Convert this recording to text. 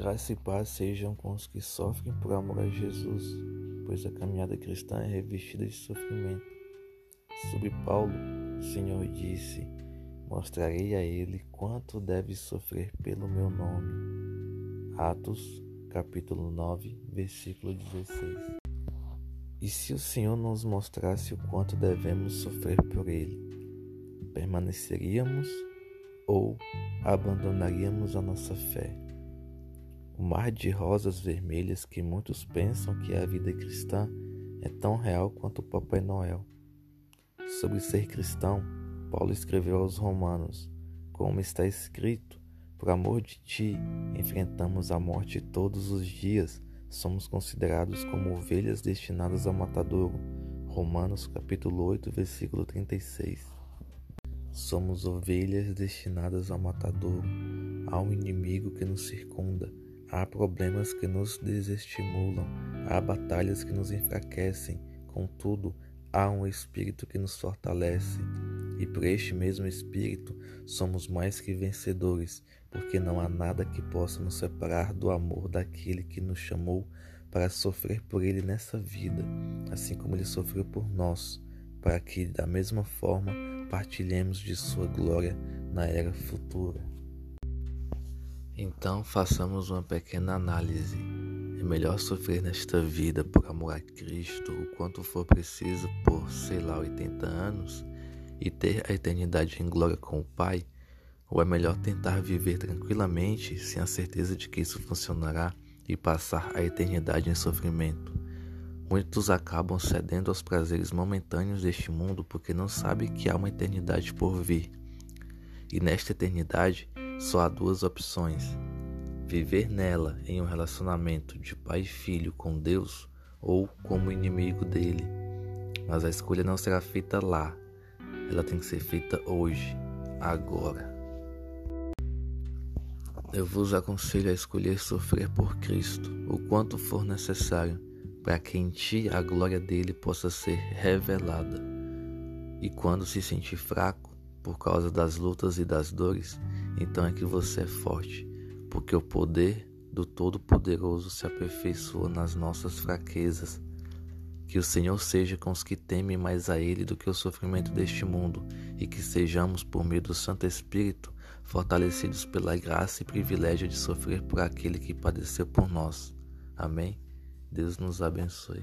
Graça e paz sejam com os que sofrem por amor a Jesus, pois a caminhada cristã é revestida de sofrimento. Sobre Paulo, o Senhor disse: Mostrarei a ele quanto deve sofrer pelo meu nome. Atos, capítulo 9, versículo 16. E se o Senhor nos mostrasse o quanto devemos sofrer por ele, permaneceríamos ou abandonaríamos a nossa fé? O mar de rosas vermelhas que muitos pensam que a vida cristã é tão real quanto o Papai Noel. Sobre ser cristão, Paulo escreveu aos Romanos: Como está escrito, por amor de ti, enfrentamos a morte todos os dias, somos considerados como ovelhas destinadas ao matadouro. Romanos capítulo 8, versículo 36. Somos ovelhas destinadas ao matadouro, ao inimigo que nos circunda Há problemas que nos desestimulam, há batalhas que nos enfraquecem, contudo, há um Espírito que nos fortalece. E por este mesmo Espírito somos mais que vencedores, porque não há nada que possa nos separar do amor daquele que nos chamou para sofrer por ele nessa vida, assim como ele sofreu por nós, para que, da mesma forma, partilhemos de sua glória na era futura. Então façamos uma pequena análise. É melhor sofrer nesta vida por amor a Cristo o quanto for preciso por, sei lá, 80 anos e ter a eternidade em glória com o Pai? Ou é melhor tentar viver tranquilamente sem a certeza de que isso funcionará e passar a eternidade em sofrimento? Muitos acabam cedendo aos prazeres momentâneos deste mundo porque não sabem que há uma eternidade por vir. E nesta eternidade, só há duas opções: viver nela em um relacionamento de pai e filho com Deus ou como inimigo dele. Mas a escolha não será feita lá, ela tem que ser feita hoje, agora. Eu vos aconselho a escolher sofrer por Cristo, o quanto for necessário, para que em ti a glória dele possa ser revelada. E quando se sentir fraco, por causa das lutas e das dores, então é que você é forte, porque o poder do Todo-Poderoso se aperfeiçoa nas nossas fraquezas. Que o Senhor seja com os que temem mais a Ele do que o sofrimento deste mundo, e que sejamos, por meio do Santo Espírito, fortalecidos pela graça e privilégio de sofrer por aquele que padeceu por nós. Amém? Deus nos abençoe.